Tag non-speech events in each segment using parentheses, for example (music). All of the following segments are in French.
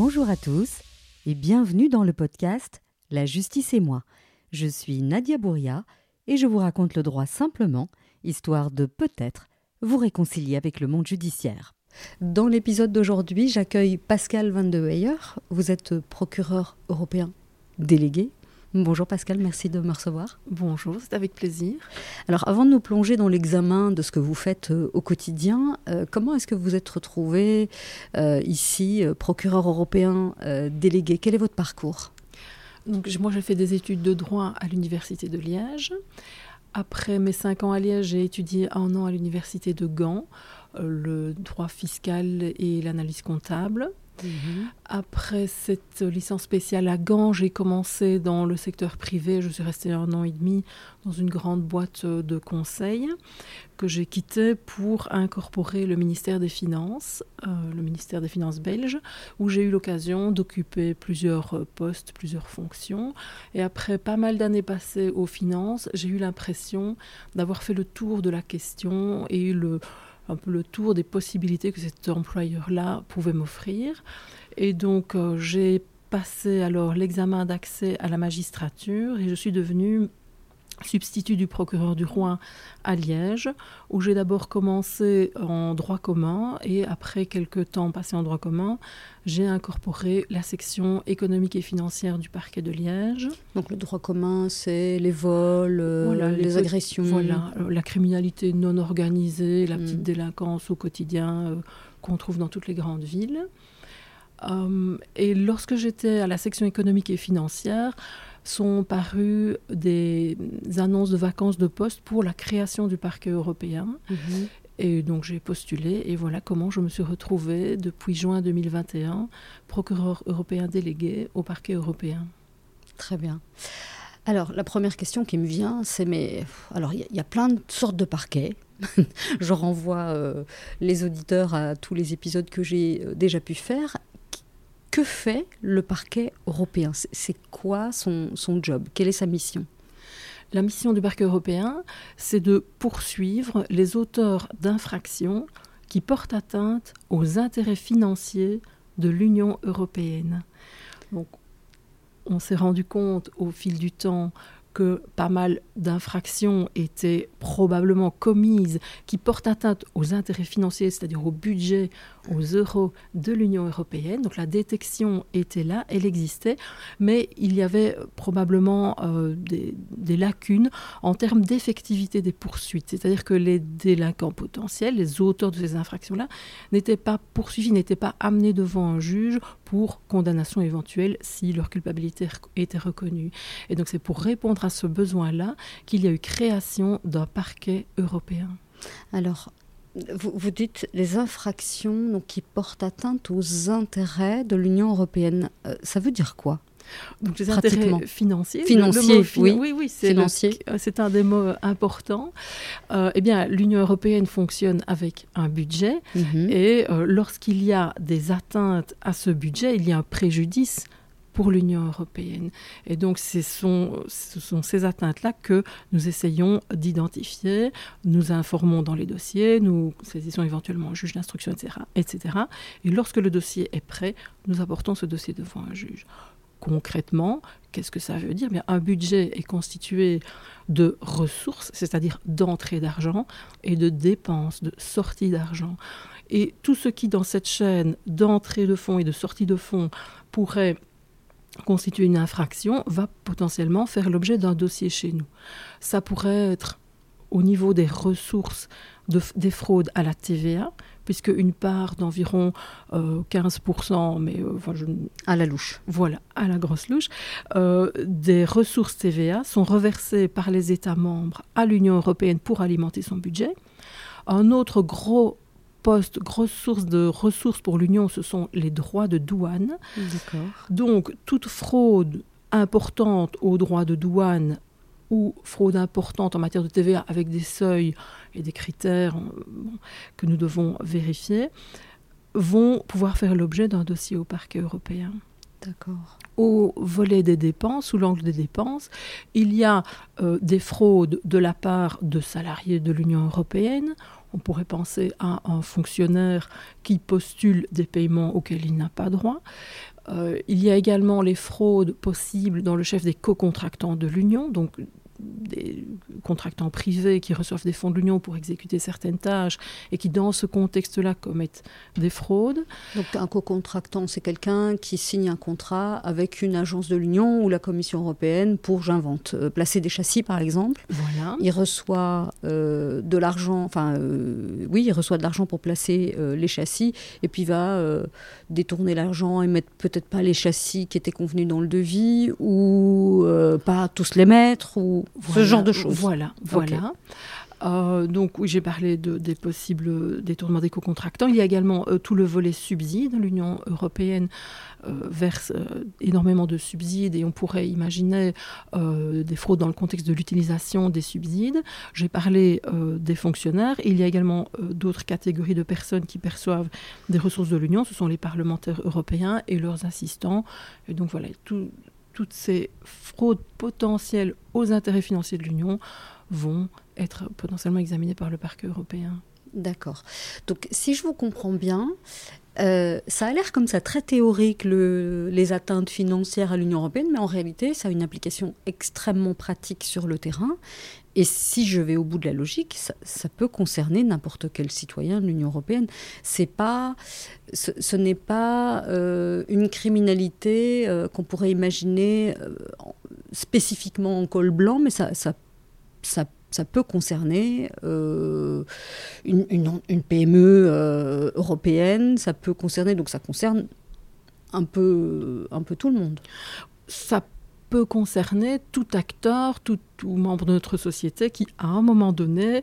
Bonjour à tous et bienvenue dans le podcast La justice et moi. Je suis Nadia Bouria et je vous raconte le droit simplement, histoire de peut-être vous réconcilier avec le monde judiciaire. Dans l'épisode d'aujourd'hui, j'accueille Pascal Van de Weyer. Vous êtes procureur européen délégué. Bonjour Pascal, merci de me recevoir. Bonjour, c'est avec plaisir. Alors avant de nous plonger dans l'examen de ce que vous faites euh, au quotidien, euh, comment est-ce que vous êtes retrouvé euh, ici, procureur européen délégué? Quel est votre parcours? Donc, Moi j'ai fait des études de droit à l'Université de Liège. Après mes cinq ans à Liège, j'ai étudié un an à l'Université de Gand, le droit fiscal et l'analyse comptable. Mhm. Après cette licence spéciale à Gand, j'ai commencé dans le secteur privé. Je suis restée un an et demi dans une grande boîte de conseil que j'ai quittée pour incorporer le ministère des Finances, euh, le ministère des Finances belge, où j'ai eu l'occasion d'occuper plusieurs postes, plusieurs fonctions. Et après pas mal d'années passées aux finances, j'ai eu l'impression d'avoir fait le tour de la question et le un peu le tour des possibilités que cet employeur-là pouvait m'offrir. Et donc, euh, j'ai passé alors l'examen d'accès à la magistrature et je suis devenue substitut du procureur du roi à Liège, où j'ai d'abord commencé en droit commun et après quelques temps passé en droit commun, j'ai incorporé la section économique et financière du parquet de Liège. Donc le droit commun, c'est les vols, euh, les, agressions. Voilà, euh, la criminalité non organisée, la petite mm. délinquance au quotidien euh, qu'on trouve dans toutes les grandes villes. et lorsque j'étais à la section économique et financière, sont parues des annonces de vacances de poste pour la création du parquet européen. Mhm. Et donc j'ai postulé et voilà comment je me suis retrouvée depuis juin 2021 procureur européen délégué au parquet européen. Très bien. Alors la première question qui me vient, c'est mais alors il y, a plein de sortes de parquets. (laughs) je renvoie euh, les auditeurs à tous les épisodes que j'ai euh, déjà pu faire que fait le parquet européen C'est quoi son, job Quelle est sa mission La mission du parquet européen, c'est de poursuivre les auteurs d'infractions qui portent atteinte aux intérêts financiers de l'Union européenne. Donc, on s'est rendu compte au fil du temps pas mal d'infractions étaient probablement commises qui portent atteinte aux intérêts financiers, c'est-à-dire au budget, aux euros de l'Union européenne. Donc la détection était là, elle existait, mais il y avait probablement euh, des, lacunes en termes d'effectivité des poursuites. C'est-à-dire que les délinquants potentiels, les auteurs de ces infractions-là, n'étaient pas poursuivis, n'étaient pas amenés devant un juge pour condamnation éventuelle si leur culpabilité était reconnue. Et donc c'est pour répondre à ce besoin-là qu'il y a eu création d'un parquet européen. Alors, vous, dites les infractions donc, qui portent atteinte aux intérêts de l'Union européenne. Euh, ça veut dire quoi? Donc les intérêts financiers. Financiers, oui. Oui, oui, c'est un des mots importants. Euh, eh bien, l'Union européenne fonctionne avec un budget mhm. et euh, lorsqu'il y a des atteintes à ce budget, il y a un préjudice pour l'Union européenne. Et donc, ce sont, ce sont ces atteintes-là que nous essayons d'identifier, nous informons dans les dossiers, nous saisissons éventuellement un juge d'instruction, etc., etc. Et lorsque le dossier est prêt, nous apportons ce dossier devant un juge. Concrètement, qu'est-ce que ça veut dire? Bien, Un budget est constitué de ressources, c'est-à-dire d'entrée d'argent, et de dépenses, de sortie d'argent. Et tout ce qui, dans cette chaîne d'entrée de fonds et de sortie de fonds, pourrait constituer une infraction va potentiellement faire l'objet d'un dossier chez nous. Ça pourrait être au niveau des ressources des fraudes à la TVA, puisque une part d'environ 15%, euh, mais euh, à la louche. Voilà, à la grosse louche, euh, des ressources TVA sont reversées par les États membres à l'Union européenne pour alimenter son budget. Un autre gros poste, grosse source de ressources pour l'Union, ce sont les droits de douane. Donc, toute fraude importante aux droits de douane ou fraude importante en matière de TVA avec des seuils et des critères que nous devons vérifier, vont pouvoir faire l'objet d'un dossier au parquet européen. D'accord. Au volet des dépenses, sous l'angle des dépenses, il y a euh, des fraudes de la part de salariés de l'Union européenne On pourrait penser à un fonctionnaire qui postule des paiements auxquels il n'a pas droit. Euh, il y a également les fraudes possibles dans le chef des co-contractants de l'Union, donc des contractants privés qui reçoivent des fonds de l'Union pour exécuter certaines tâches et qui, dans ce contexte-là, commettent des fraudes. Donc, un co-contractant, c'est quelqu'un qui signe un contrat avec une agence de l'Union ou la Commission européenne pour, j'invente, euh, placer des châssis, par exemple. Voilà. Il reçoit euh, de l'argent, enfin, euh, oui, il reçoit de l'argent pour placer les châssis et puis va détourner l'argent et mettre peut-être pas les châssis qui étaient convenus dans le devis ou pas tous les mettre ou ce genre de choses. Voilà, voilà. Euh, donc oui, j'ai parlé de, des possibles détournements des co-contractants. Il y a également euh, tout le volet subside. L'Union européenne euh, verse énormément de subsides et on pourrait imaginer des fraudes dans le contexte de l'utilisation des subsides. J'ai parlé des fonctionnaires. Il y a également d'autres catégories de personnes qui perçoivent des ressources de l'Union. Ce sont les parlementaires européens et leurs assistants. Et donc voilà, tout, toutes ces fraudes potentielles aux intérêts financiers de l'Union vont être potentiellement examinées par le parquet européen. D'accord. Donc si je vous comprends bien, euh, ça a l'air comme ça très théorique, les atteintes financières à l'Union européenne, mais en réalité, ça a une application extrêmement pratique sur le terrain. Et si je vais au bout de la logique, ça, peut concerner n'importe quel citoyen de l'Union européenne. C'est pas, ce, n'est pas euh, une criminalité euh, qu'on pourrait imaginer euh, spécifiquement en col blanc, mais ça, ça, ça, peut concerner une, PME européenne, ça peut concerner, donc ça concerne un peu, un peu tout le monde. Ça peut concerner tout acteur, tout, membre de notre société qui, à un moment donné,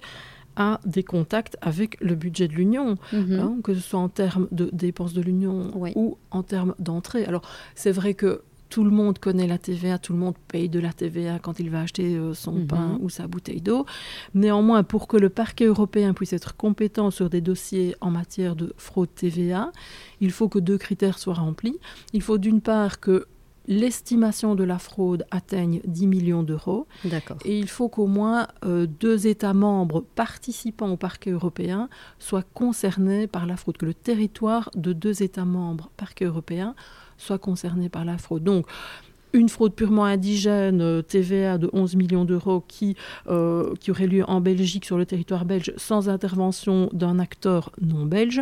a des contacts avec le budget de l'Union, mhm. hein, que ce soit en termes de dépenses de l'Union ou en termes d'entrée. Alors, c'est vrai que tout le monde connaît la TVA, tout le monde paye de la TVA quand il va acheter euh, son mhm. pain ou sa bouteille d'eau. Néanmoins, pour que le parquet européen puisse être compétent sur des dossiers en matière de fraude TVA, il faut que deux critères soient remplis. Il faut d'une part que l'estimation de la fraude atteigne 10 millions d'euros. Et il faut qu'au moins euh, deux États membres participant au parquet européen soient concernés par la fraude, que le territoire de deux États membres parquet européen soit concerné par la fraude. Donc, une fraude purement indigène, euh, TVA de 11 millions d'euros, qui, euh, qui aurait lieu en Belgique, sur le territoire belge, sans intervention d'un acteur non belge,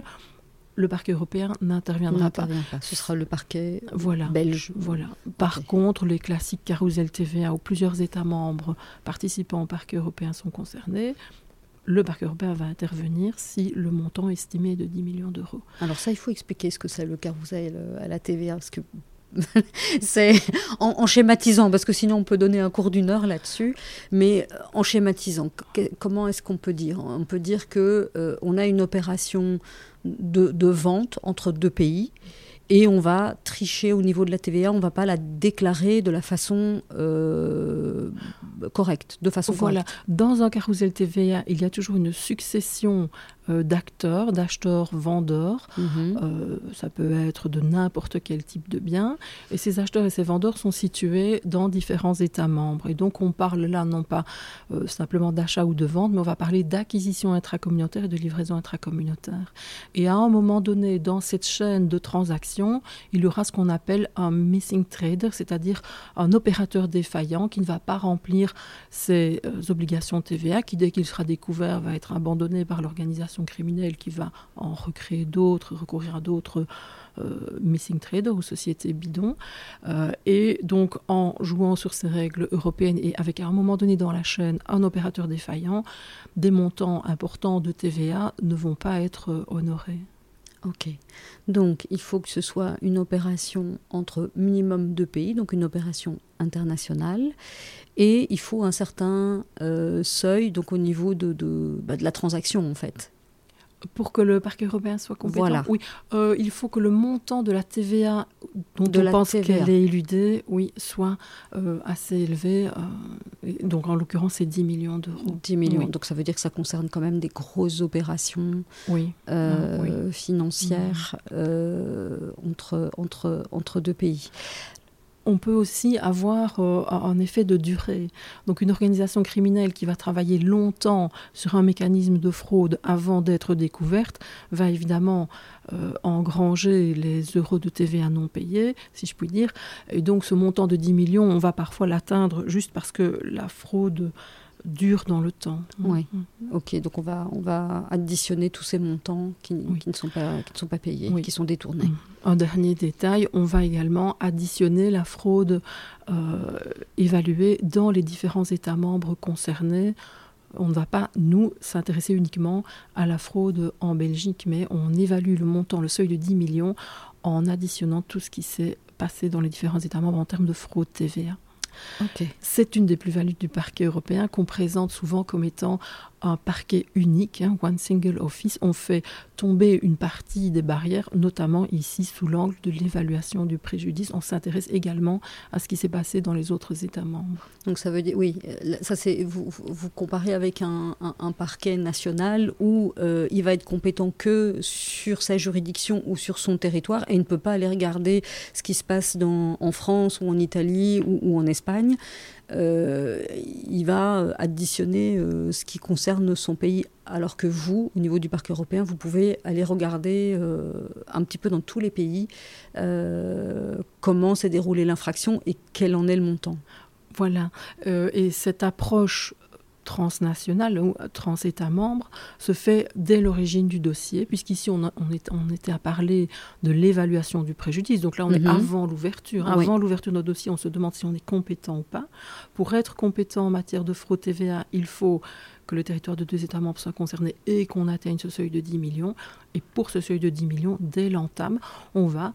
le parquet européen n'interviendra pas. Ce sera le parquet voilà, belge. Voilà. Par contre, les classiques carousel TVA où plusieurs États membres participant au parquet européen sont concernés, le parquet européen va intervenir si le montant estimé est de 10 millions d'euros. Alors ça, il faut expliquer ce que c'est le carousel à la TVA, parce que (laughs) c'est en, schématisant, parce que sinon on peut donner un cours d'une heure là-dessus, mais en schématisant, comment est-ce qu'on peut dire? On peut dire que euh, on a une opération de, vente entre deux pays et on va tricher au niveau de la TVA, on ne va pas la déclarer de la façon euh, correcte, de façon voilà. Dans un carrousel TVA, il y a toujours une succession euh, d'acteurs, d'acheteurs, vendeurs. Mhm. Euh, ça peut être de n'importe quel type de bien. Et ces acheteurs et ces vendeurs sont situés dans différents États membres. Et donc on parle là non pas euh, simplement d'achat ou de vente, mais on va parler d'acquisition intracommunautaire et de livraison intracommunautaire. Et à un moment donné, dans cette chaîne de transactions, il y aura ce qu'on appelle un missing trader, c'est-à-dire un opérateur défaillant qui ne va pas remplir ses obligations TVA, qui dès qu'il sera découvert va être abandonné par l'organisation criminelle qui va en recréer d'autres, recourir à d'autres euh, missing traders ou sociétés bidons. Euh, et donc, en jouant sur ces règles européennes et avec à un moment donné dans la chaîne un opérateur défaillant, des montants importants de TVA ne vont pas être euh, honorés. Ok. Donc, il faut que ce soit une opération entre minimum deux pays, donc une opération internationale. Et il faut un certain seuil, donc au niveau de, de, bah, de la transaction, en fait. Pour que le parquet européen soit compétent, oui, euh, il faut que le montant de la TVA dont on pense qu'elle est éludée, oui, soit euh, assez élevé. Euh, donc en l'occurrence, c'est 10 millions d'euros. 10 millions, donc ça veut dire que ça concerne quand même des grosses opérations oui. Financières entre, entre, entre deux pays. On peut aussi avoir euh, un effet de durée. Donc une organisation criminelle qui va travailler longtemps sur un mécanisme de fraude avant d'être découverte va évidemment euh, engranger les euros de TVA non payés, si je puis dire. Et donc ce montant de 10 millions, on va parfois l'atteindre juste parce que la fraude dure dans le temps. Oui. Ok, donc on va, on va additionner tous ces montants qui, qui ne, sont pas, qui ne sont pas payés, qui sont détournés. Mm. Un dernier détail, on va également additionner la fraude euh, évaluée dans les différents États membres concernés. On ne va pas, nous, s'intéresser uniquement à la fraude en Belgique, mais on évalue le montant, le seuil de 10 millions, en additionnant tout ce qui s'est passé dans les différents États membres en termes de fraude TVA. C'est une des plus-values du parquet européen qu'on présente souvent comme étant un parquet unique, hein, one single office. On fait tomber une partie des barrières, notamment ici sous l'angle de l'évaluation du préjudice. On s'intéresse également à ce qui s'est passé dans les autres États membres. Donc ça veut dire, oui, ça c'est vous, vous comparez avec un, parquet national où euh, il va être compétent que sur sa juridiction ou sur son territoire et il ne peut pas aller regarder ce qui se passe en France ou en Italie ou en Espagne. Euh, il va additionner euh, ce qui concerne son pays, alors que vous, au niveau du parc européen, vous pouvez aller regarder euh, un petit peu dans tous les pays comment s'est déroulée l'infraction et quel en est le montant. Voilà. et cette approche transnational ou trans-État membre se fait dès l'origine du dossier, puisqu'ici on, on, était à parler de l'évaluation du préjudice. Donc là, on est mhm. avant l'ouverture. Ah avant l'ouverture de notre dossier, on se demande si on est compétent ou pas. Pour être compétent en matière de fraude TVA, il faut que le territoire de deux États membres soit concerné et qu'on atteigne ce seuil de 10 millions. Et pour ce seuil de 10 millions, dès l'entame, on va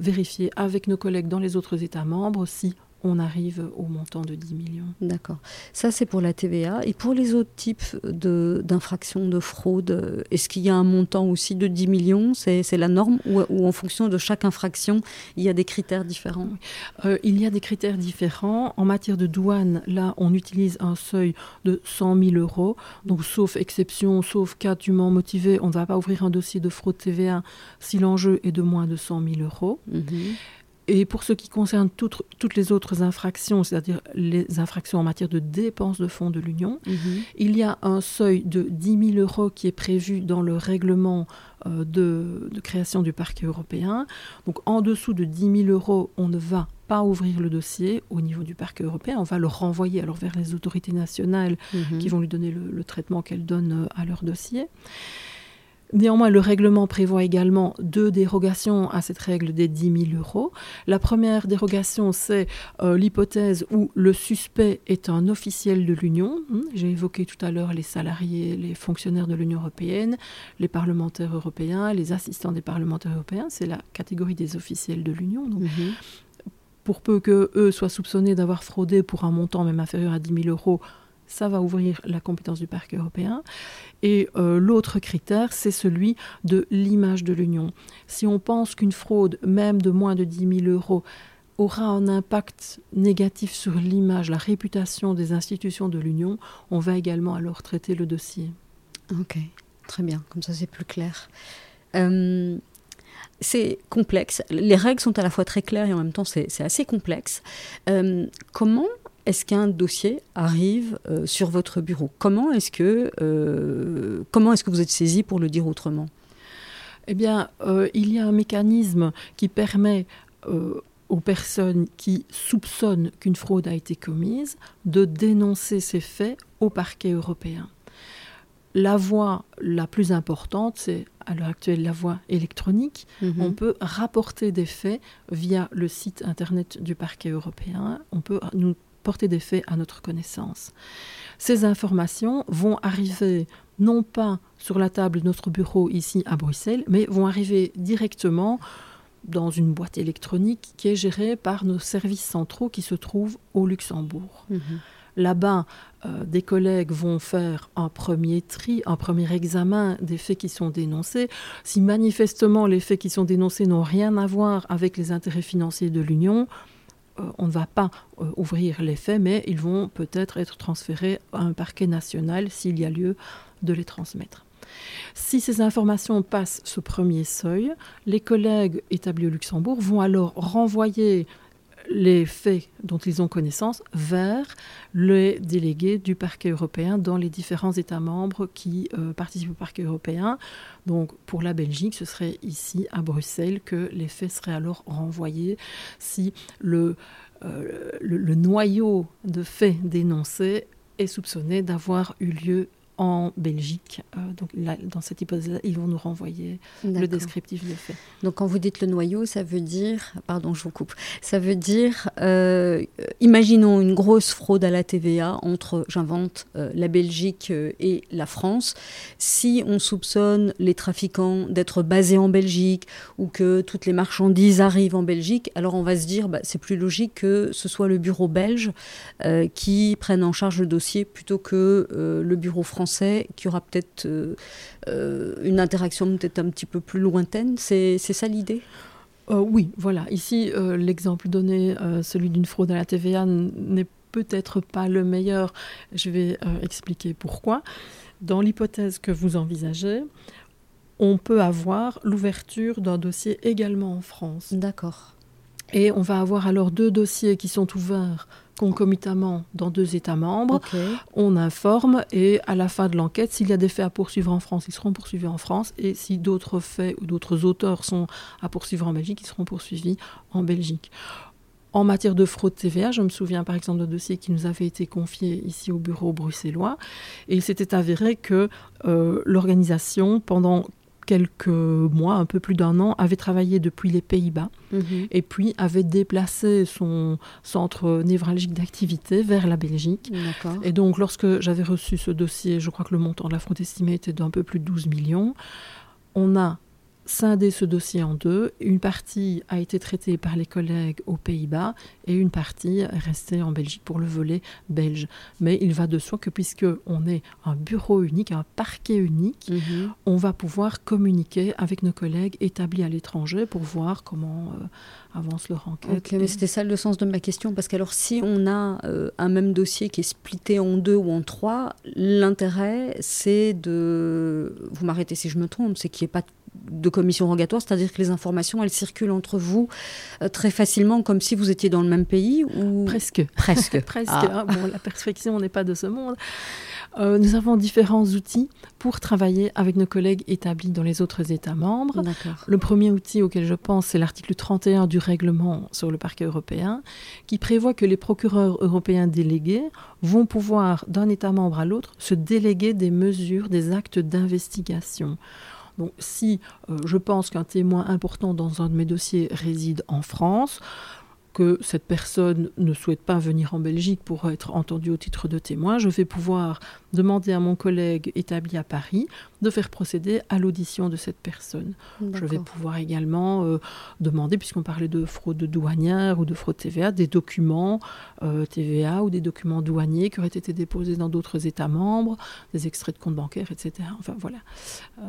vérifier avec nos collègues dans les autres États membres si on arrive au montant de 10 millions. D'accord. Ça, c'est pour la TVA. Et pour les autres types d'infractions, de, fraude, est-ce qu'il y a un montant aussi de 10 millions? C'est la norme? Ou, en fonction de chaque infraction, il y a des critères différents? Euh, Il y a des critères différents. En matière de douane, là, on utilise un seuil de 100 000 euros. Donc, sauf exception, sauf cas dûment motivé, on ne va pas ouvrir un dossier de fraude TVA si l'enjeu est de moins de 100 000 euros. Mhm. Et pour ce qui concerne toutes, toutes les autres infractions, c'est-à-dire les infractions en matière de dépenses de fonds de l'Union, mhm. il y a un seuil de 10 000 euros qui est prévu dans le règlement euh, de, de, création du parquet européen. Donc en dessous de 10 000 euros, on ne va pas ouvrir le dossier au niveau du parquet européen, on va le renvoyer alors vers les autorités nationales mhm. qui vont lui donner le, le traitement qu'elles donnent euh, à leur dossier. Néanmoins, le règlement prévoit également deux dérogations à cette règle des 10 000 euros. La première dérogation, c'est euh, l'hypothèse où le suspect est un officiel de l'Union. Hmm, j'ai évoqué tout à l'heure les salariés, les fonctionnaires de l'Union européenne, les parlementaires européens, les assistants des parlementaires européens. C'est la catégorie des officiels de l'Union. Mhm. Pour peu que eux soient soupçonnés d'avoir fraudé pour un montant même inférieur à 10 000 euros, ça va ouvrir la compétence du parquet européen. Et euh, l'autre critère, c'est celui de l'image de l'Union. Si on pense qu'une fraude, même de moins de 10 000 euros, aura un impact négatif sur l'image, la réputation des institutions de l'Union, on va également alors traiter le dossier. Ok, très bien, comme ça c'est plus clair. Euh, c'est complexe. Les règles sont à la fois très claires et en même temps c'est assez complexe. Euh, comment est-ce qu'un dossier arrive euh, sur votre bureau? Comment est-ce que, euh, comment est-ce que vous êtes saisi, pour le dire autrement? Eh bien, euh, il y a un mécanisme qui permet aux personnes qui soupçonnent qu'une fraude a été commise de dénoncer ces faits au parquet européen. La voie la plus importante, c'est à l'heure actuelle la voie électronique. Mhm. On peut rapporter des faits via le site internet du parquet européen. On peut nous porter des faits à notre connaissance. Ces informations vont arriver non pas sur la table de notre bureau ici à Bruxelles, mais vont arriver directement dans une boîte électronique qui est gérée par nos services centraux qui se trouvent au Luxembourg. Mhm. Là-bas, euh, des collègues vont faire un premier tri, un premier examen des faits qui sont dénoncés. Si manifestement les faits qui sont dénoncés n'ont rien à voir avec les intérêts financiers de l'Union, on ne va pas euh, ouvrir les faits, mais ils vont peut-être être transférés à un parquet national s'il y a lieu de les transmettre. Si ces informations passent ce premier seuil, les collègues établis au Luxembourg vont alors renvoyer les faits dont ils ont connaissance vers les délégués du parquet européen dans les différents États membres qui euh, participent au parquet européen. Donc pour la Belgique, ce serait ici à Bruxelles que les faits seraient alors renvoyés si le, euh, le noyau de faits dénoncés est soupçonné d'avoir eu lieu en Belgique. Euh, donc dans cette hypothèse ils vont nous renvoyer le descriptif des faits. Donc quand vous dites le noyau, ça veut dire, pardon, je vous coupe, ça veut dire, euh, imaginons une grosse fraude à la TVA entre, j'invente, euh, la Belgique et la France. Si on soupçonne les trafiquants d'être basés en Belgique ou que toutes les marchandises arrivent en Belgique, alors on va se dire, bah, c'est plus logique que ce soit le bureau belge qui prenne en charge le dossier plutôt que le bureau français qui aura peut-être euh, euh, une interaction peut-être un petit peu plus lointaine. C'est ça l'idée? Euh, Oui, voilà. Ici, l'exemple donné, celui d'une fraude à la TVA, n'est peut-être pas le meilleur. Je vais expliquer pourquoi. Dans l'hypothèse que vous envisagez, on peut avoir l'ouverture d'un dossier également en France. D'accord. Et on va avoir alors deux dossiers qui sont ouverts concomitamment dans deux États membres. On informe et à la fin de l'enquête, s'il y a des faits à poursuivre en France, ils seront poursuivis en France. Et si d'autres faits ou d'autres auteurs sont à poursuivre en Belgique, ils seront poursuivis en Belgique. En matière de fraude TVA, je me souviens par exemple d'un dossier qui nous avait été confié ici au bureau bruxellois, et il s'était avéré que euh, l'organisation, pendant quelques mois, un peu plus d'un an, avait travaillé depuis les Pays-Bas mhm. et puis avait déplacé son centre névralgique d'activité vers la Belgique. Et donc, lorsque j'avais reçu ce dossier, je crois que le montant de la fraude estimée était d'un peu plus de 12 millions. On a scindé ce dossier en deux. Une partie a été traitée par les collègues aux Pays-Bas et une partie est restée en Belgique pour le volet belge. Mais il va de soi que puisque on est un bureau unique, un parquet unique, mhm. on va pouvoir communiquer avec nos collègues établis à l'étranger pour voir comment euh, avance leur enquête. mais c'était ça le sens de ma question parce qu'alors si on a euh, un même dossier qui est splitté en deux ou en trois, l'intérêt c'est de, vous m'arrêtez si je me trompe, c'est qu'il n'y ait pas de commission rogatoire, c'est-à-dire que les informations, elles circulent entre vous euh, très facilement, comme si vous étiez dans le même pays ou... Presque. Presque. (laughs) Presque. Ah. Hein. Bon, la perfection n'est pas de ce monde. Euh, nous avons différents outils pour travailler avec nos collègues établis dans les autres États membres. Le premier outil auquel je pense, c'est l'article 31 du règlement sur le parquet européen, qui prévoit que les procureurs européens délégués vont pouvoir, d'un État membre à l'autre, se déléguer des mesures, des actes d'investigation. Donc si euh, je pense qu'un témoin important dans un de mes dossiers réside en France, que cette personne ne souhaite pas venir en Belgique pour être entendue au titre de témoin, je vais pouvoir demander à mon collègue établi à Paris de faire procéder à l'audition de cette personne. Je vais pouvoir également euh, demander, puisqu'on parlait de fraude douanière ou de fraude TVA, des documents euh, TVA ou des documents douaniers qui auraient été déposés dans d'autres États membres, des extraits de comptes bancaires, etc. Enfin voilà. Euh,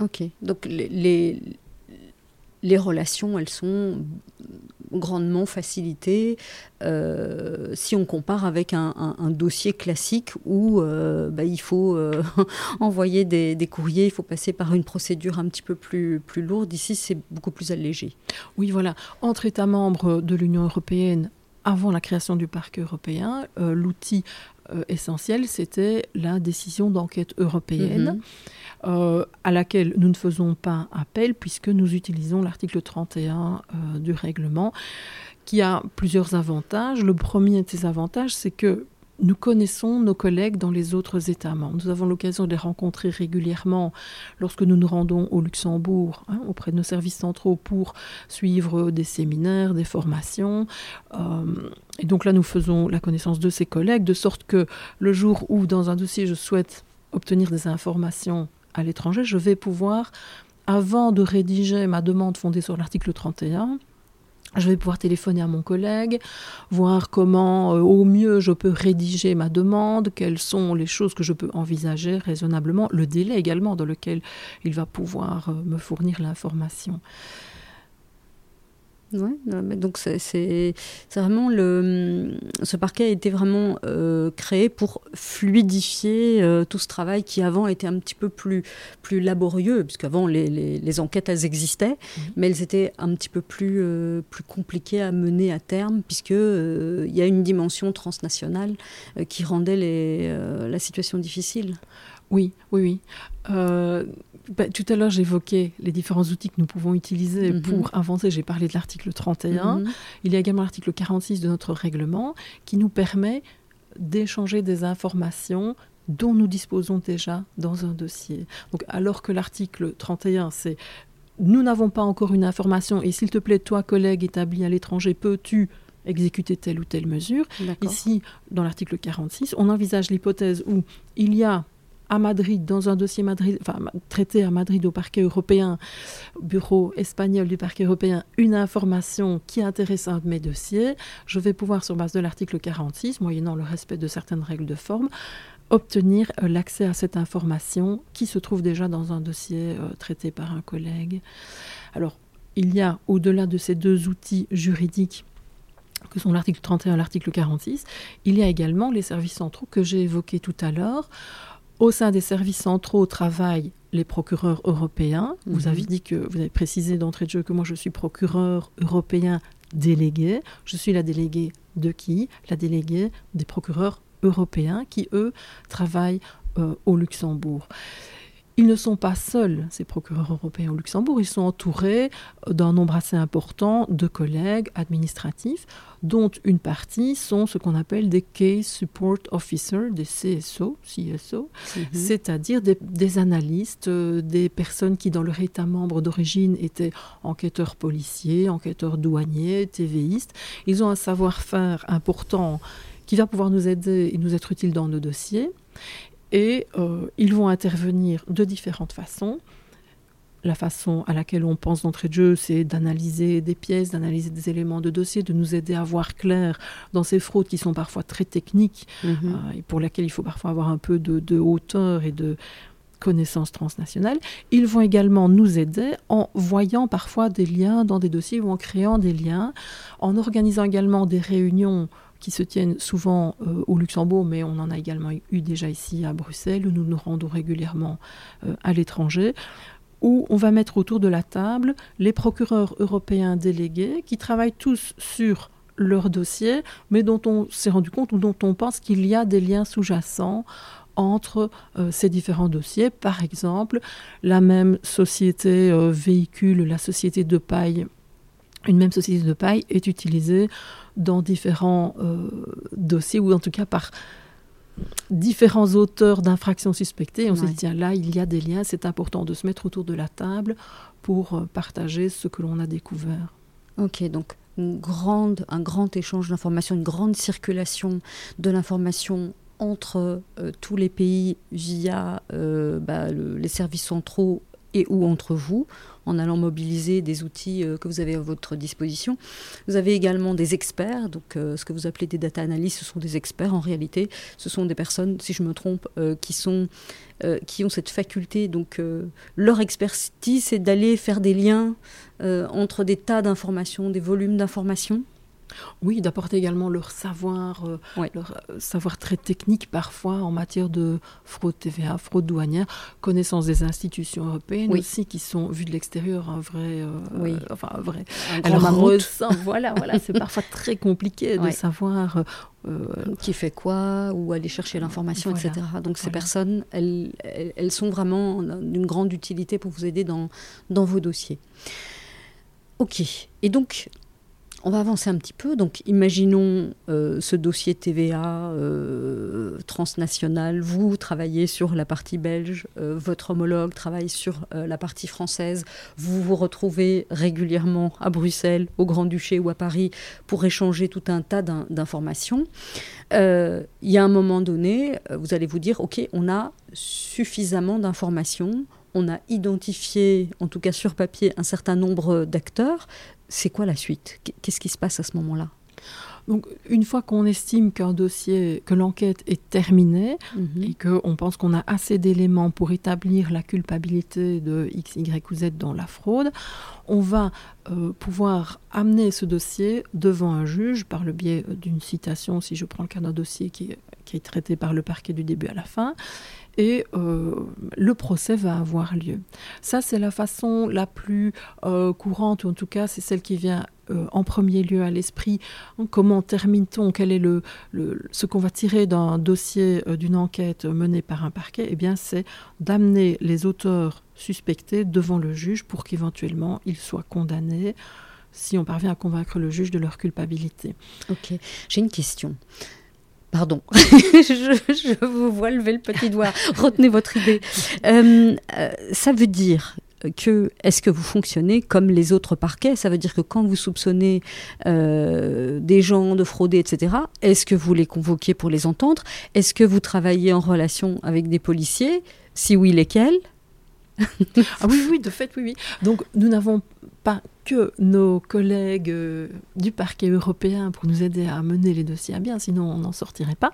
Ok, donc les, les, relations, elles sont grandement facilitées euh, si on compare avec un, dossier classique où euh, bah, il faut euh, (laughs) envoyer des, courriers, il faut passer par une procédure un petit peu plus, plus lourde. Ici, c'est beaucoup plus allégé. Oui, voilà. Entre États membres de l'Union européenne, avant la création du parc européen, l'outil essentiel, c'était la décision d'enquête européenne. Mhm. Euh, à laquelle nous ne faisons pas appel puisque nous utilisons l'article 31 euh, du règlement qui a plusieurs avantages. Le premier de ces avantages, c'est que nous connaissons nos collègues dans les autres États membres. Nous avons l'occasion de les rencontrer régulièrement lorsque nous nous rendons au Luxembourg hein, auprès de nos services centraux pour suivre des séminaires, des formations. Euh, et donc là, nous faisons la connaissance de ces collègues, de sorte que le jour où, dans un dossier, je souhaite obtenir des informations à l'étranger, je vais pouvoir, avant de rédiger ma demande fondée sur l'article 31, je vais pouvoir téléphoner à mon collègue, voir comment euh, au mieux je peux rédiger ma demande, quelles sont les choses que je peux envisager raisonnablement, le délai également dans lequel il va pouvoir euh, me fournir l'information. Ouais, donc c'est vraiment le. Ce parquet a été vraiment euh, créé pour fluidifier euh, tout ce travail qui avant était un petit peu plus, plus laborieux, puisqu'avant les, les, les, enquêtes elles existaient, mhm. mais elles étaient un petit peu plus, euh, plus compliquées à mener à terme, puisqu'il il y a une dimension transnationale qui rendait les, la situation difficile. Oui, oui, oui. Bah, tout à l'heure, j'évoquais les différents outils que nous pouvons utiliser mhm. pour avancer. J'ai parlé de l'article 31. Mhm. Il y a également l'article 46 de notre règlement qui nous permet d'échanger des informations dont nous disposons déjà dans un dossier. Donc, alors que l'article 31, c'est nous n'avons pas encore une information et s'il te plaît, toi, collègue établi à l'étranger, peux-tu exécuter telle ou telle mesure? Ici, dans l'article 46, on envisage l'hypothèse où il y a à Madrid, dans un dossier Madrid, enfin, traité à Madrid au parquet européen, bureau espagnol du parquet européen, une information qui intéresse un de mes dossiers, je vais pouvoir, sur base de l'article 46, moyennant le respect de certaines règles de forme, obtenir euh, l'accès à cette information qui se trouve déjà dans un dossier euh, traité par un collègue. Alors, il y a, au-delà de ces deux outils juridiques, que sont l'article 31 et l'article 46, il y a également les services centraux que j'ai évoqués tout à l'heure. Au sein des services centraux travaillent les procureurs européens. Vous mhm. avez dit que vous avez précisé d'entrée de jeu que moi je suis procureur européen délégué. Je suis la déléguée de qui? La déléguée des procureurs européens qui, eux, travaillent euh, au Luxembourg. Ils ne sont pas seuls, ces procureurs européens au Luxembourg, ils sont entourés d'un nombre assez important de collègues administratifs, dont une partie sont ce qu'on appelle des Case Support Officers, des CSO, CSO mhm. c'est-à-dire des, analystes, euh, des personnes qui, dans leur État membre d'origine, étaient enquêteurs policiers, enquêteurs douaniers, TVistes. Ils ont un savoir-faire important qui va pouvoir nous aider et nous être utile dans nos dossiers et euh, ils vont intervenir de différentes façons. La façon à laquelle on pense d'entrée de jeu, c'est d'analyser des pièces, d'analyser des éléments de dossier, de nous aider à voir clair dans ces fraudes qui sont parfois très techniques mhm. euh, et pour lesquelles il faut parfois avoir un peu de, hauteur et de connaissances transnationales. Ils vont également nous aider en voyant parfois des liens dans des dossiers ou en créant des liens, en organisant également des réunions qui se tiennent souvent euh, au Luxembourg, mais on en a également eu déjà ici à Bruxelles, où nous nous rendons régulièrement euh, à l'étranger, où on va mettre autour de la table les procureurs européens délégués qui travaillent tous sur leur dossier, mais dont on s'est rendu compte ou dont on pense qu'il y a des liens sous-jacents entre euh, ces différents dossiers. Par exemple, la même société véhicule, la société de paille une même société de paille est utilisée dans différents euh, dossiers, ou en tout cas par différents auteurs d'infractions suspectées. on s'est dit, tiens, là, il y a des liens, c'est important de se mettre autour de la table pour euh, partager ce que l'on a découvert. Ok, donc une grande, un grand échange d'informations, une grande circulation de l'information entre euh, tous les pays via bah, les services centraux et ou entre vous en allant mobiliser des outils euh, que vous avez à votre disposition. Vous avez également des experts, donc euh, ce que vous appelez des data analysts, ce sont des experts en réalité. Ce sont des personnes, si je me trompe, euh, qui sont qui ont cette faculté. Donc leur expertise, c'est d'aller faire des liens entre des tas d'informations, des volumes d'informations. Oui, d'apporter également leur savoir, euh, leur euh, savoir très technique parfois en matière de fraude TVA, fraude douanière, connaissance des institutions européennes aussi qui sont vues de l'extérieur un vrai, euh, oui. enfin un vrai, un grand (laughs) voilà, voilà, c'est (laughs) parfois très compliqué de savoir. qui fait quoi, ou aller chercher l'information, etc. Donc ces personnes, elles, elles, sont vraiment d'une grande utilité pour vous aider dans, dans vos dossiers. Ok. Et donc, on va avancer un petit peu. Donc, imaginons euh, ce dossier TVA euh, transnational. Vous travaillez sur la partie belge, euh, votre homologue travaille sur la partie française. Vous vous retrouvez régulièrement à Bruxelles, au Grand-Duché ou à Paris pour échanger tout un tas d'informations. Il y a un moment donné, vous allez vous dire, OK, on a suffisamment d'informations on a identifié, en tout cas sur papier, un certain nombre d'acteurs. C'est quoi la suite? Qu'est-ce qui se passe à ce moment-là? Donc, une fois qu'on estime qu'un dossier, que l'enquête est terminée Mhm. et qu'on pense qu'on a assez d'éléments pour établir la culpabilité de X, Y ou Z dans la fraude, on va euh, pouvoir amener ce dossier devant un juge par le biais d'une citation, si je prends le cas d'un dossier qui est, qui est traité par le parquet du début à la fin, et euh, le procès va avoir lieu. Ça, c'est la façon la plus euh, courante, ou en tout cas, c'est celle qui vient euh, en premier lieu à l'esprit. Comment termine-t-on? Quel est le, le- ce qu'on va tirer d'un dossier, d'une enquête menée par un parquet? Eh bien, c'est d'amener les auteurs suspectés devant le juge pour qu'éventuellement ils soient condamnés si on parvient à convaincre le juge de leur culpabilité. Ok, j'ai une question. Pardon, (laughs) je, vous vois lever le petit doigt. Retenez votre idée. Euh, euh, ça veut dire que est-ce que vous fonctionnez comme les autres parquets? Ça veut dire que quand vous soupçonnez euh, des gens de frauder, etc., est-ce que vous les convoquez pour les entendre? Est-ce que vous travaillez en relation avec des policiers? Si oui, lesquels? Ah oui, oui, de fait, oui, oui. Donc, nous n'avons pas que nos collègues euh, du parquet européen pour nous aider à mener les dossiers à bien, sinon on n'en sortirait pas.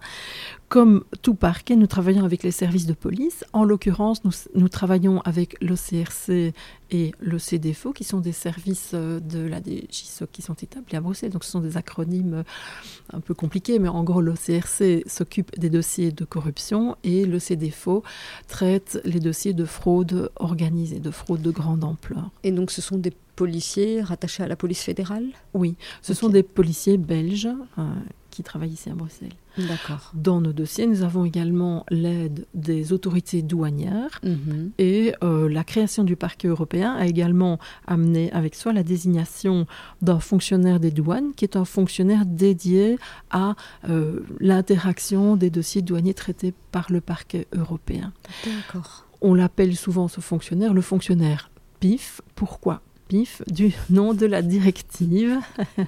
Comme tout parquet, nous travaillons avec les services de police. En l'occurrence, nous, travaillons avec l'OCRC et le CDFO, qui sont des services euh, de la DGSOC qui sont établis à Bruxelles. Donc, ce sont des acronymes euh, un peu compliqués, mais en gros, l'OCRC s'occupe des dossiers de corruption et le CDFO traite les dossiers de fraude organisée, de fraude de grande ampleur. Et donc ce sont des policiers rattachés à la police fédérale? Oui, ce sont des policiers belges euh, qui travaillent ici à Bruxelles. D'accord. Dans nos dossiers, nous avons également l'aide des autorités douanières Mhm. et euh, la création du parquet européen a également amené avec soi la désignation d'un fonctionnaire des douanes qui est un fonctionnaire dédié à euh, l'interaction des dossiers douaniers traités par le parquet européen. D'accord. On l'appelle souvent ce fonctionnaire le fonctionnaire PIF. Pourquoi? PIF Du nom de la directive. (laughs)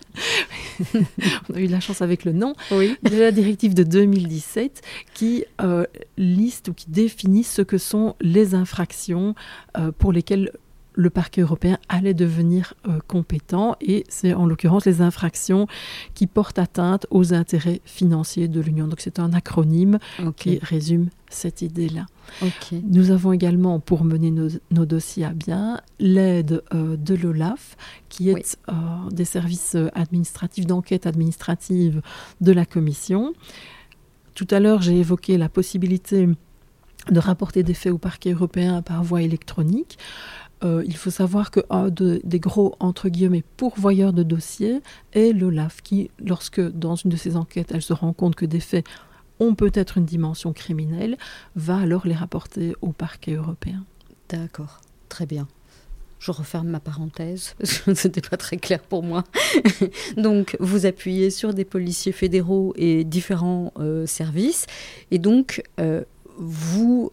On a eu de la chance avec le nom. Oui. De la directive de 2017 qui euh, liste ou qui définit ce que sont les infractions euh, pour lesquelles le parquet européen allait devenir euh, compétent et c'est en l'occurrence les infractions qui portent atteinte aux intérêts financiers de l'Union. Donc c'est un acronyme qui résume cette idée-là. Nous avons également, pour mener nos, nos dossiers à bien, l'aide euh, de l'OLAF, qui est Oui. euh, des services administratifs d'enquête administrative de la Commission. Tout à l'heure, j'ai évoqué la possibilité de rapporter des faits au parquet européen par voie électronique. Euh, il faut savoir que un de- des gros, entre guillemets, pourvoyeurs de dossiers est l'OLAF, qui, lorsque dans une de ses enquêtes, elle se rend compte que des faits ont peut-être une dimension criminelle, va alors les rapporter au parquet européen. D'accord, très bien. Je referme ma parenthèse, parce que (laughs) ce n'était pas très clair pour moi. (laughs) donc, vous appuyez sur des policiers fédéraux et différents euh, services. Et donc, euh, vous,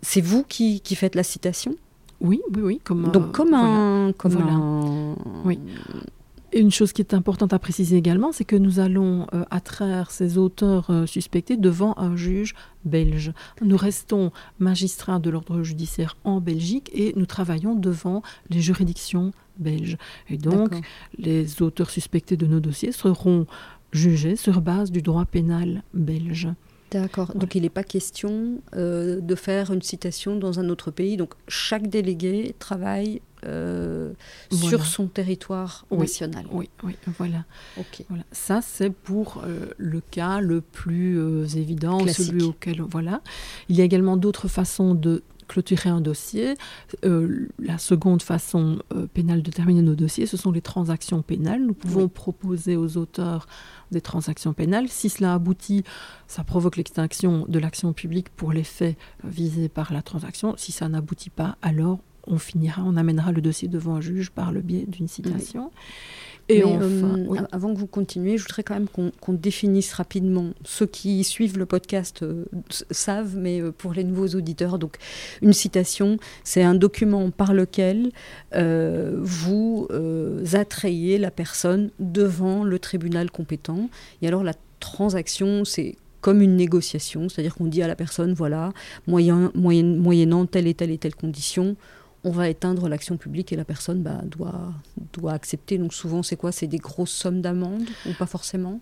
c'est vous qui faites la citation? Oui, oui, oui. Comme, Donc, euh, comme voilà. un... Comme Voilà. un... Oui. Et une chose qui est importante à préciser également, c'est que nous allons euh, attraire ces auteurs euh, suspectés devant un juge belge. Nous restons magistrats de l'ordre judiciaire en Belgique et nous travaillons devant les juridictions belges. Et donc, les auteurs suspectés de nos dossiers seront jugés sur base du droit pénal belge. D'accord. Donc, il n'est pas question euh, de faire une citation dans un autre pays. Donc, chaque délégué travaille euh, Voilà. sur son territoire Oui. national. Oui, oui, voilà. Voilà, ça c'est pour euh, le cas le plus évident, Classique. celui auquel voilà. Il y a également d'autres façons de clôturer un dossier. Euh, la seconde façon euh, pénale de terminer nos dossiers, ce sont les transactions pénales. Nous pouvons Oui. proposer aux auteurs des transactions pénales. Si cela aboutit, ça provoque l'extinction de l'action publique pour les faits euh, visés par la transaction. Si ça n'aboutit pas, alors on finira, on amènera le dossier devant un juge par le biais d'une citation. Et Mais, enfin, euh, oui. avant que vous continuiez, je voudrais quand même qu'on définisse rapidement. Ceux qui suivent le podcast euh, savent, mais euh, pour les nouveaux auditeurs, donc une citation, c'est un document par lequel euh, vous attrayez la personne devant le tribunal compétent. Et alors la transaction, c'est comme une négociation, c'est-à-dire qu'on dit à la personne, voilà, moyen, moyennant telle et telle et telle condition, on va éteindre l'action publique et la personne bah, doit, doit accepter. Donc souvent, c'est quoi? C'est des grosses sommes d'amende ou pas forcément?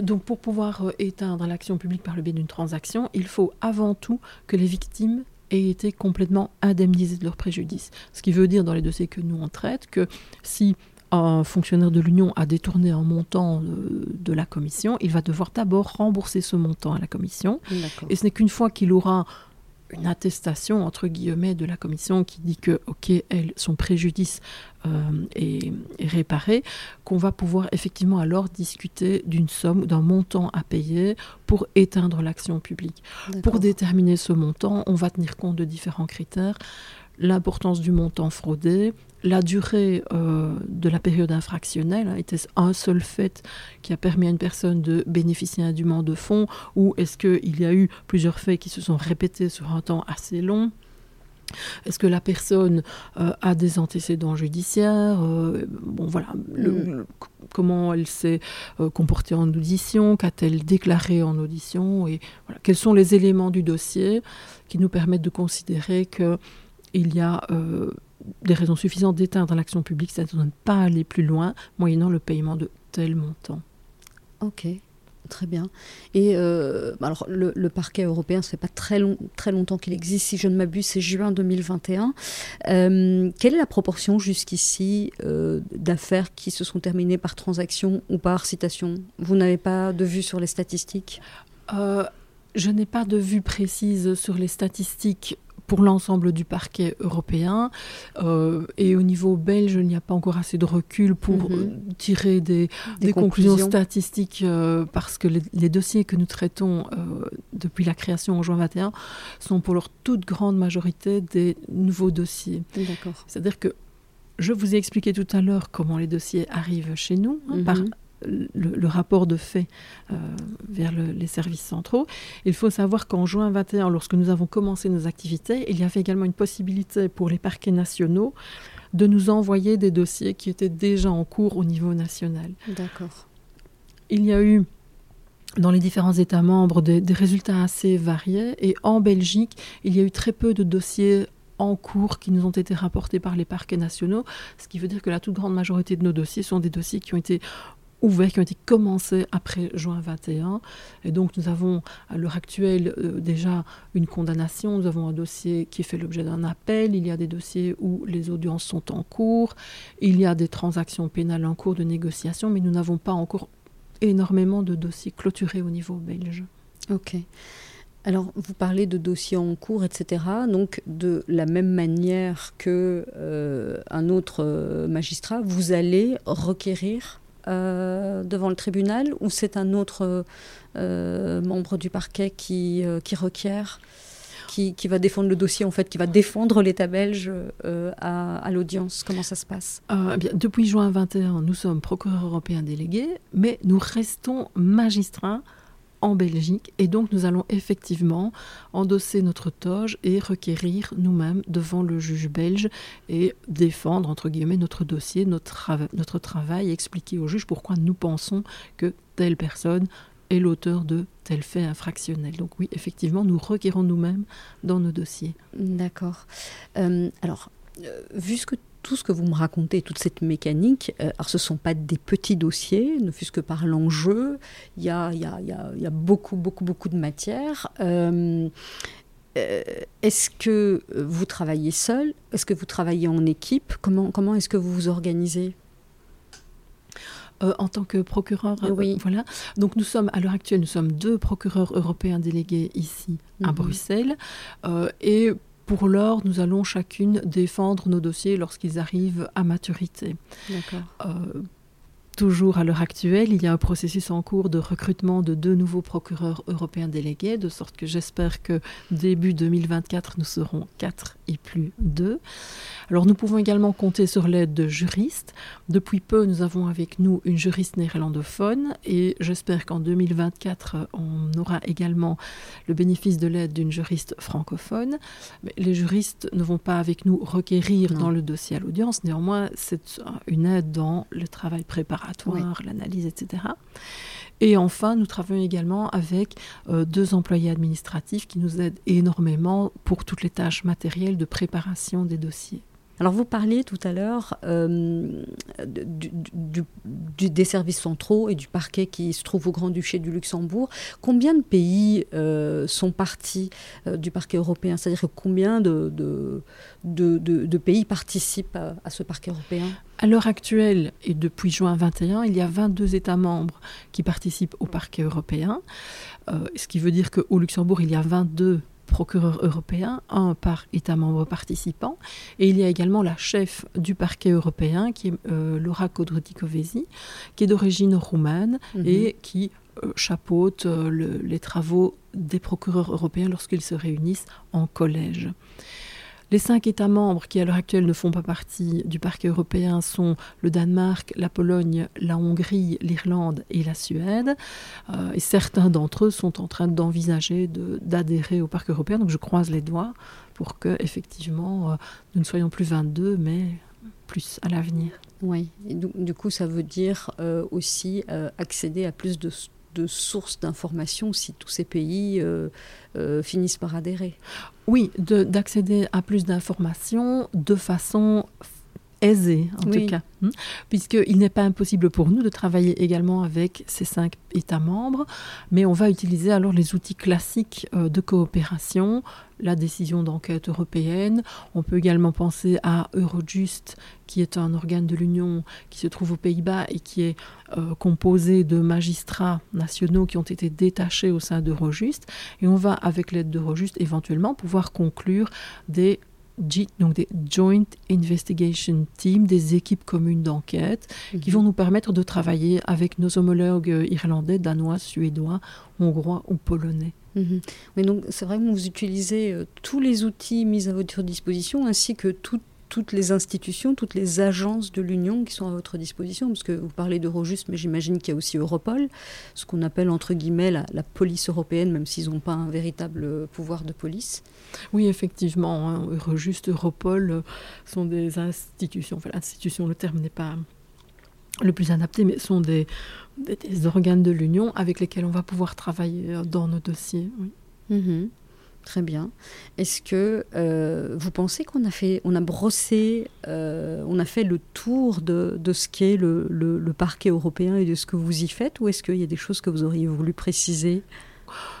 Donc pour pouvoir euh, éteindre l'action publique par le biais d'une transaction, il faut avant tout que les victimes aient été complètement indemnisées de leurs préjudices. Ce qui veut dire dans les dossiers que nous on traite que si un fonctionnaire de l'Union a détourné un montant de, de la commission, il va devoir d'abord rembourser ce montant à la commission. Et ce n'est qu'une fois qu'il aura une attestation entre guillemets de la commission qui dit que ok elle, son préjudice euh, est, réparé qu'on va pouvoir effectivement alors discuter d'une somme d'un montant à payer pour éteindre l'action publique. Pour déterminer ce montant on va tenir compte de différents critères l'importance du montant fraudé, la durée euh, de la période infractionnelle, hein, était-ce un seul fait qui a permis à une personne de bénéficier indûment de fonds, ou est-ce qu'il y a eu plusieurs faits qui se sont répétés sur un temps assez long? Est-ce que la personne euh, a des antécédents judiciaires euh, Bon, voilà. Mm. comment elle s'est comportée en audition Qu'a-t-elle déclaré en audition Et quels sont les éléments du dossier qui nous permettent de considérer que il y a euh, des raisons suffisantes d'éteindre l'action publique, c'est-à-dire de ne pas aller plus loin, moyennant le paiement de tel montant. Ok. Très bien. Et euh, alors le, parquet européen, ce n'est pas très, long, très longtemps qu'il existe, si je ne m'abuse, c'est juin 2021. Euh, quelle est la proportion jusqu'ici d'affaires qui se sont terminées par transaction ou par citation? Vous n'avez pas de vue sur les statistiques? Je n'ai pas de vue précise sur les statistiques pour l'ensemble du parquet européen. Euh, et au niveau belge, il n'y a pas encore assez de recul pour mhm. euh, tirer des, conclusions. statistiques euh, parce que les, dossiers que nous traitons depuis la création en juin 21 sont pour leur toute grande majorité des nouveaux dossiers. C'est-à-dire que je vous ai expliqué tout à l'heure comment les dossiers arrivent chez nous, hein, par le, rapport de fait euh, vers les services centraux. Il faut savoir qu'en juin 21, lorsque nous avons commencé nos activités, il y avait également une possibilité pour les parquets nationaux de nous envoyer des dossiers qui étaient déjà en cours au niveau national. D'accord. Il y a eu dans les différents États membres des, des, résultats assez variés et en Belgique, il y a eu très peu de dossiers en cours qui nous ont été rapportés par les parquets nationaux, ce qui veut dire que la toute grande majorité de nos dossiers sont des dossiers qui ont été ouverts, qui ont été commencés après juin 21. Et donc nous avons à l'heure actuelle euh, déjà une condamnation, nous avons un dossier qui fait l'objet d'un appel, il y a des dossiers où les audiences sont en cours, il y a des transactions pénales en cours de négociation, mais nous n'avons pas encore énormément de dossiers clôturés au niveau belge. Ok. Alors, vous parlez de dossiers en cours, etc. Donc, de la même manière que euh, un autre euh, magistrat, vous allez requérir devant le tribunal ou c'est un autre euh, membre du parquet qui, euh, qui requiert qui, qui, va défendre le dossier, en fait, qui va défendre l'État belge à, à l'audience? Comment ça se passe? Eh bien, Depuis juin 21, nous sommes procureurs européens délégués, mais nous restons magistrats en Belgique et donc nous allons effectivement endosser notre toge et requérir nous-mêmes devant le juge belge et défendre entre guillemets notre dossier, notre, notre travail, expliquer au juge pourquoi nous pensons que telle personne est l'auteur de tel fait infractionnel. Donc oui, effectivement, nous requérons nous-mêmes dans nos dossiers. D'accord. Euh, alors, euh, vu ce que tout ce que vous me racontez, toute cette mécanique, euh, alors ce ne sont pas des petits dossiers, ne fût-ce que par l'enjeu, il y a, y, a, y a, beaucoup, beaucoup, beaucoup de matière. Euh, euh, est-ce que vous travaillez seul? Est-ce que vous travaillez en équipe? Comment, comment est-ce que vous vous organisez? En tant que procureur. Oui. voilà. Donc nous sommes, à l'heure actuelle, nous sommes deux procureurs européens délégués ici à mhm. Bruxelles. et pour l'heure, nous allons chacune défendre nos dossiers lorsqu'ils arrivent à maturité. D'accord. Euh, Toujours à l'heure actuelle, il y a un processus en cours de recrutement de deux nouveaux procureurs européens délégués, de sorte que j'espère que début 2024, nous serons quatre et plus deux. Alors nous pouvons également compter sur l'aide de juristes. Depuis peu, nous avons avec nous une juriste néerlandophone et j'espère qu'en 2024, on aura également le bénéfice de l'aide d'une juriste francophone. Mais les juristes ne vont pas avec nous requérir dans le dossier à l'audience, néanmoins c'est une aide dans le travail préparatoire l'analyse, etc. Et enfin, nous travaillons également avec euh, deux employés administratifs qui nous aident énormément pour toutes les tâches matérielles de préparation des dossiers. Alors vous parliez tout à l'heure euh, des services centraux et du parquet qui se trouve au Grand-Duché du Luxembourg. Combien de pays euh, sont partis euh, du parquet européen? C'est-à-dire combien de, de, pays participent à, ce parquet européen? À l'heure actuelle et depuis juin 21, il y a 22 États membres qui participent au parquet européen, ce qui veut dire qu'au Luxembourg, il y a 22 procureur européen, un par État membre participant. Et il y a également la chef du parquet européen, qui est euh, Laura Kodrotikovesi, qui est d'origine roumaine mhm. et qui euh, chapeaute euh, les travaux des procureurs européens lorsqu'ils se réunissent en collège. Les cinq États membres qui à l'heure actuelle ne font pas partie du parquet européen sont le Danemark, la Pologne, la Hongrie, l'Irlande et la Suède. Euh, et certains d'entre eux sont en train d'envisager d'adhérer au parquet européen. Donc je croise les doigts pour que effectivement euh, nous ne soyons plus 22, mais plus à l'avenir. Oui, du, coup ça veut dire euh, aussi accéder à plus de de sources d'informations si tous ces pays euh, euh, finissent par adhérer. Oui, d'accéder à plus d'informations de façon aisée, en tout cas. Hmm. Puisqu'il n'est pas impossible pour nous de travailler également avec ces cinq États membres, mais on va utiliser alors les outils classiques euh, de coopération, la décision d'enquête européenne. On peut également penser à Eurojust, qui est un organe de l'Union qui se trouve aux Pays-Bas et qui est euh, composé de magistrats nationaux qui ont été détachés au sein d'Eurojust. Et on va, avec l'aide d'Eurojust, éventuellement pouvoir conclure des donc des Joint Investigation Teams, des équipes communes d'enquête, qui mhm. vont nous permettre de travailler avec nos homologues irlandais, danois, suédois, hongrois ou polonais. Mhm. Mais donc c'est vrai que vous utilisez euh, tous les outils mis à votre disposition ainsi que toutes toutes les institutions, toutes les agences de l'Union qui sont à votre disposition, parce que vous parlez d'Eurojust, mais j'imagine qu'il y a aussi Europol, ce qu'on appelle entre guillemets la, police européenne, même s'ils n'ont pas un véritable pouvoir de police. Oui, effectivement, hein, Eurojust, Europol euh, sont des institutions, enfin l'institution, le terme n'est pas le plus adapté, mais sont des, des, organes de l'Union avec lesquels on va pouvoir travailler euh, dans nos dossiers. Oui. Mhm. Très bien. Est-ce que euh, vous pensez qu'on a fait, on a brossé, euh, on a fait le tour de, de ce qu'est le, le, parquet européen et de ce que vous y faites, ou est-ce qu'il y a des choses que vous auriez voulu préciser?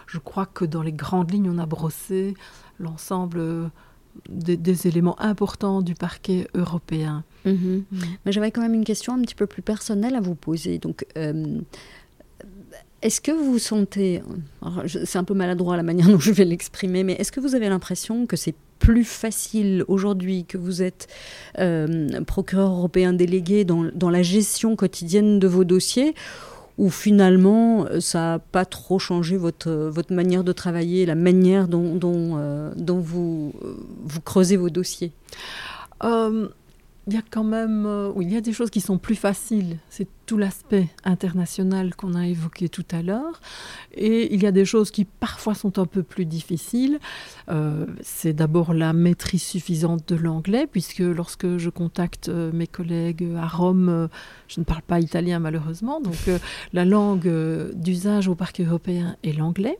Je crois que dans les grandes lignes, on a brossé l'ensemble des, éléments importants du parquet européen. Mhm. Mais j'avais quand même une question un petit peu plus personnelle à vous poser. Donc euh, est-ce que vous sentez, c'est un peu maladroit la manière (laughs) dont je vais l'exprimer, mais est-ce que vous avez l'impression que c'est plus facile aujourd'hui que vous êtes euh, procureur européen délégué dans, la gestion quotidienne de vos dossiers ou finalement ça n'a pas trop changé votre, votre manière de travailler, la manière dont, dont, euh, vous, vous creusez vos dossiers? Euh, il y a quand même, euh, il y a des choses qui sont plus faciles. C'est tout l'aspect international qu'on a évoqué tout à l'heure. Et il y a des choses qui parfois sont un peu plus difficiles. Euh, c'est d'abord la maîtrise suffisante de l'anglais, puisque lorsque je contacte euh, mes collègues à Rome, je ne parle pas italien malheureusement. Donc la langue d'usage au parc européen est l'anglais.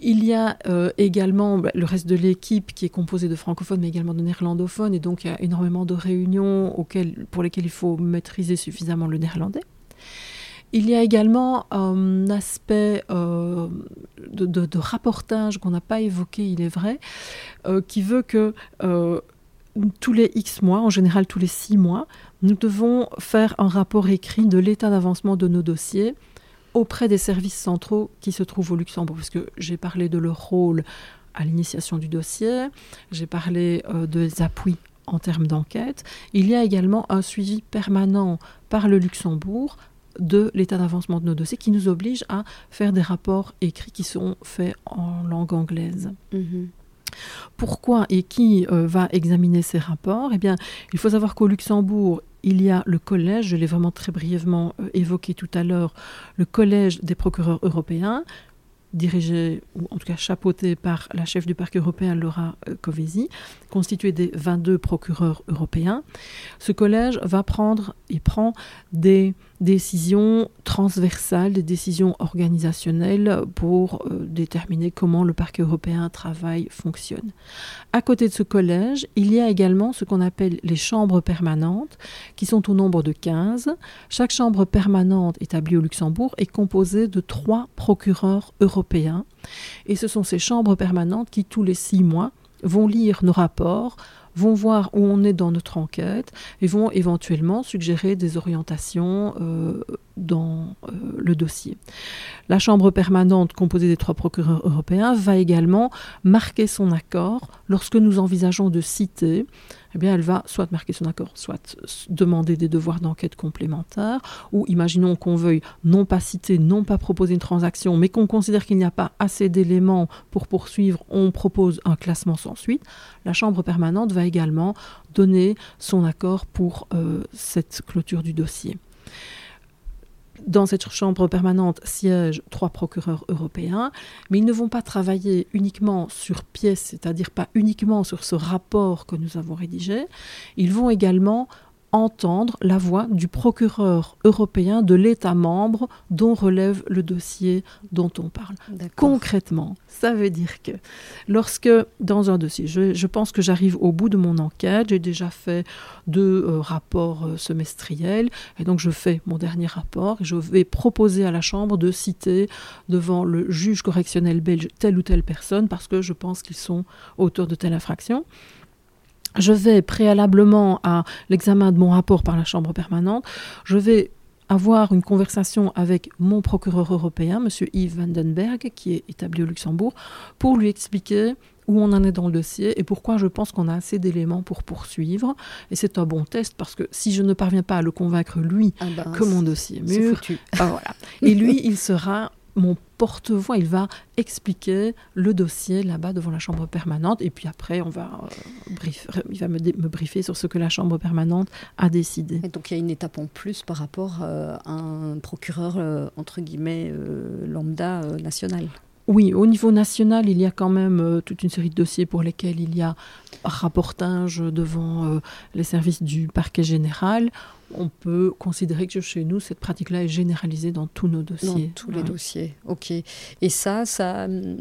Il y a euh, également bah, le reste de l'équipe qui est composée de francophones, mais également de néerlandophones, et donc il y a énormément de réunions auxquelles, pour lesquelles il faut maîtriser suffisamment le néerlandais. Il y a également un aspect euh, de, rapportage qu'on n'a pas évoqué, il est vrai, euh, qui veut que tous les X mois, en général tous les six mois, nous devons faire un rapport écrit de l'état d'avancement de nos dossiers auprès des services centraux qui se trouvent au Luxembourg, parce que j'ai parlé de leur rôle à l'initiation du dossier, j'ai parlé euh, des appuis en termes d'enquête. Il y a également un suivi permanent par le Luxembourg de l'état d'avancement de nos dossiers qui nous oblige à faire des rapports écrits qui sont faits en langue anglaise. Mhm. Pourquoi et qui euh, va examiner ces rapports? Eh bien, il faut savoir qu'au Luxembourg, il y a le collège, je l'ai vraiment très brièvement euh, évoqué tout à l'heure, le collège des procureurs européens, dirigé, ou en tout cas chapeauté par la chef du parc européen Laura euh, Covesi, constitué des 22 procureurs européens. Ce collège va prendre et prend des décisions transversales, des décisions organisationnelles pour euh, déterminer comment le parquet européen travaille, fonctionne. À côté de ce collège, il y a également ce qu'on appelle les chambres permanentes, qui sont au nombre de 15. Chaque chambre permanente établie au Luxembourg est composée de trois procureurs européens. Et ce sont ces chambres permanentes qui, tous les six mois, vont lire nos rapports, vont voir où on est dans notre enquête et vont éventuellement suggérer des orientations euh, dans euh, le dossier. La Chambre permanente composée des trois procureurs européens va également marquer son accord lorsque nous envisageons de citer eh bien, elle va soit marquer son accord, soit demander des devoirs d'enquête complémentaires, ou imaginons qu'on veuille non pas citer, non pas proposer une transaction, mais qu'on considère qu'il n'y a pas assez d'éléments pour poursuivre, on propose un classement sans suite. La Chambre permanente va également donner son accord pour euh, cette clôture du dossier. Dans cette chambre permanente siègent trois procureurs européens, mais ils ne vont pas travailler uniquement sur pièce, c'est-à-dire pas uniquement sur ce rapport que nous avons rédigé, ils vont également entendre la voix du procureur européen de l'État membre dont relève le dossier dont on parle. Concrètement, ça veut dire que lorsque dans un dossier, je, pense que j'arrive au bout de mon enquête, j'ai déjà fait deux euh, rapports euh, semestriels, et donc je fais mon dernier rapport, et je vais proposer à la Chambre de citer devant le juge correctionnel belge telle ou telle personne, parce que je pense qu'ils sont auteurs de telle infraction je vais préalablement à l'examen de mon rapport par la Chambre permanente, je vais avoir une conversation avec mon procureur européen, M. Yves Vandenberg, qui est établi au Luxembourg, pour lui expliquer où on en est dans le dossier et pourquoi je pense qu'on a assez d'éléments pour poursuivre. Et c'est un bon test parce que si je ne parviens pas à le convaincre, lui, ah ben, que mon dossier est mûr, ah, voilà. et lui, il sera mon porte-voix, il va expliquer le dossier là-bas devant la chambre permanente et puis après on va euh, il va me, briefer sur ce que la chambre permanente a décidé. Et donc il y a une étape en plus par rapport euh, à un procureur euh, entre guillemets lambda national. Oui, au niveau national, il y a quand même toute une série de dossiers pour lesquels il y a rapportage devant les services du parquet général on peut considérer que chez nous, cette pratique-là est généralisée dans tous nos dossiers. Dans tous les dossiers, ok. Et ça, ça, euh,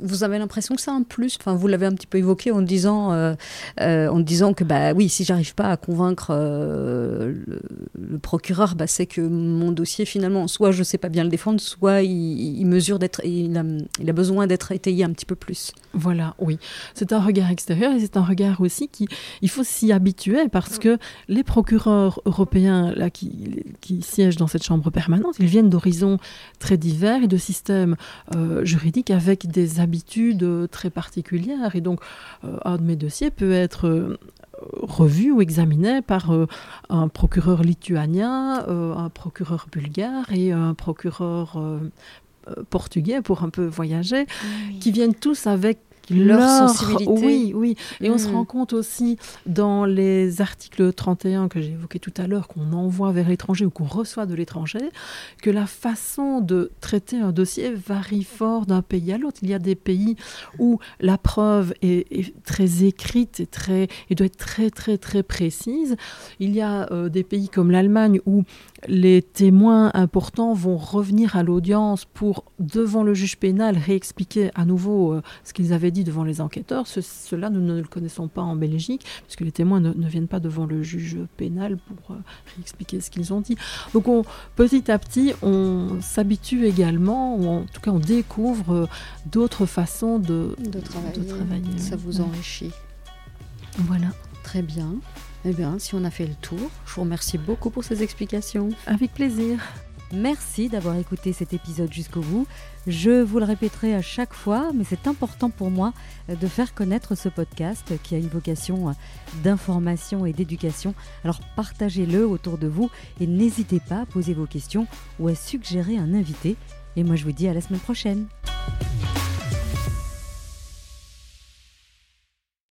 vous avez l'impression que c'est un plus? Enfin, vous l'avez un petit peu évoqué en disant, euh, euh, en disant que bah oui, si j'arrive pas à convaincre le, procureur, bah, c'est que mon dossier finalement, soit je sais pas bien le défendre, soit il, mesure d'être, il a, il a besoin d'être étayé un petit peu plus. Voilà, oui. C'est un regard extérieur et c'est un regard aussi qui, il faut s'y habituer parce que les procureurs européens là, qui, qui, siègent dans cette chambre permanente, ils viennent d'horizons très divers et de systèmes euh, juridiques avec des habitudes très particulières. Et donc, euh, un de mes dossiers peut être euh, revu ou examiné par un procureur lituanien, un procureur bulgare et un procureur portugais pour un peu voyager, qui viennent tous avec leur, sensibilité. Oui, oui. Et on se hmm. rend compte aussi dans les articles 31 que j'ai évoqués tout à l'heure, qu'on envoie vers l'étranger ou qu'on reçoit de l'étranger, que la façon de traiter un dossier varie fort d'un pays à l'autre. Il y a des pays où la preuve est, très écrite et, très, et doit être très, très, très précise. Il y a euh, des pays comme l'Allemagne où les témoins importants vont revenir à l'audience pour, devant le juge pénal, réexpliquer à nouveau euh, ce qu'ils avaient dit devant les enquêteurs. cela, nous ne le connaissons pas en Belgique, puisque les témoins ne, viennent pas devant le juge pénal pour euh, réexpliquer ce qu'ils ont dit. Donc, petit à petit, on s'habitue également, ou en tout cas, on découvre euh, d'autres façons de, travailler. Ça vous enrichit. Voilà. Très bien. Eh bien, si on a fait le tour, je vous remercie beaucoup pour ces explications. Avec plaisir. Merci d'avoir écouté cet épisode jusqu'au bout. Je vous le répéterai à chaque fois, mais c'est important pour moi de faire connaître ce podcast qui a une vocation d'information et d'éducation. Alors partagez-le autour de vous et n'hésitez pas à poser vos questions ou à suggérer un invité. Et moi je vous dis à la semaine prochaine.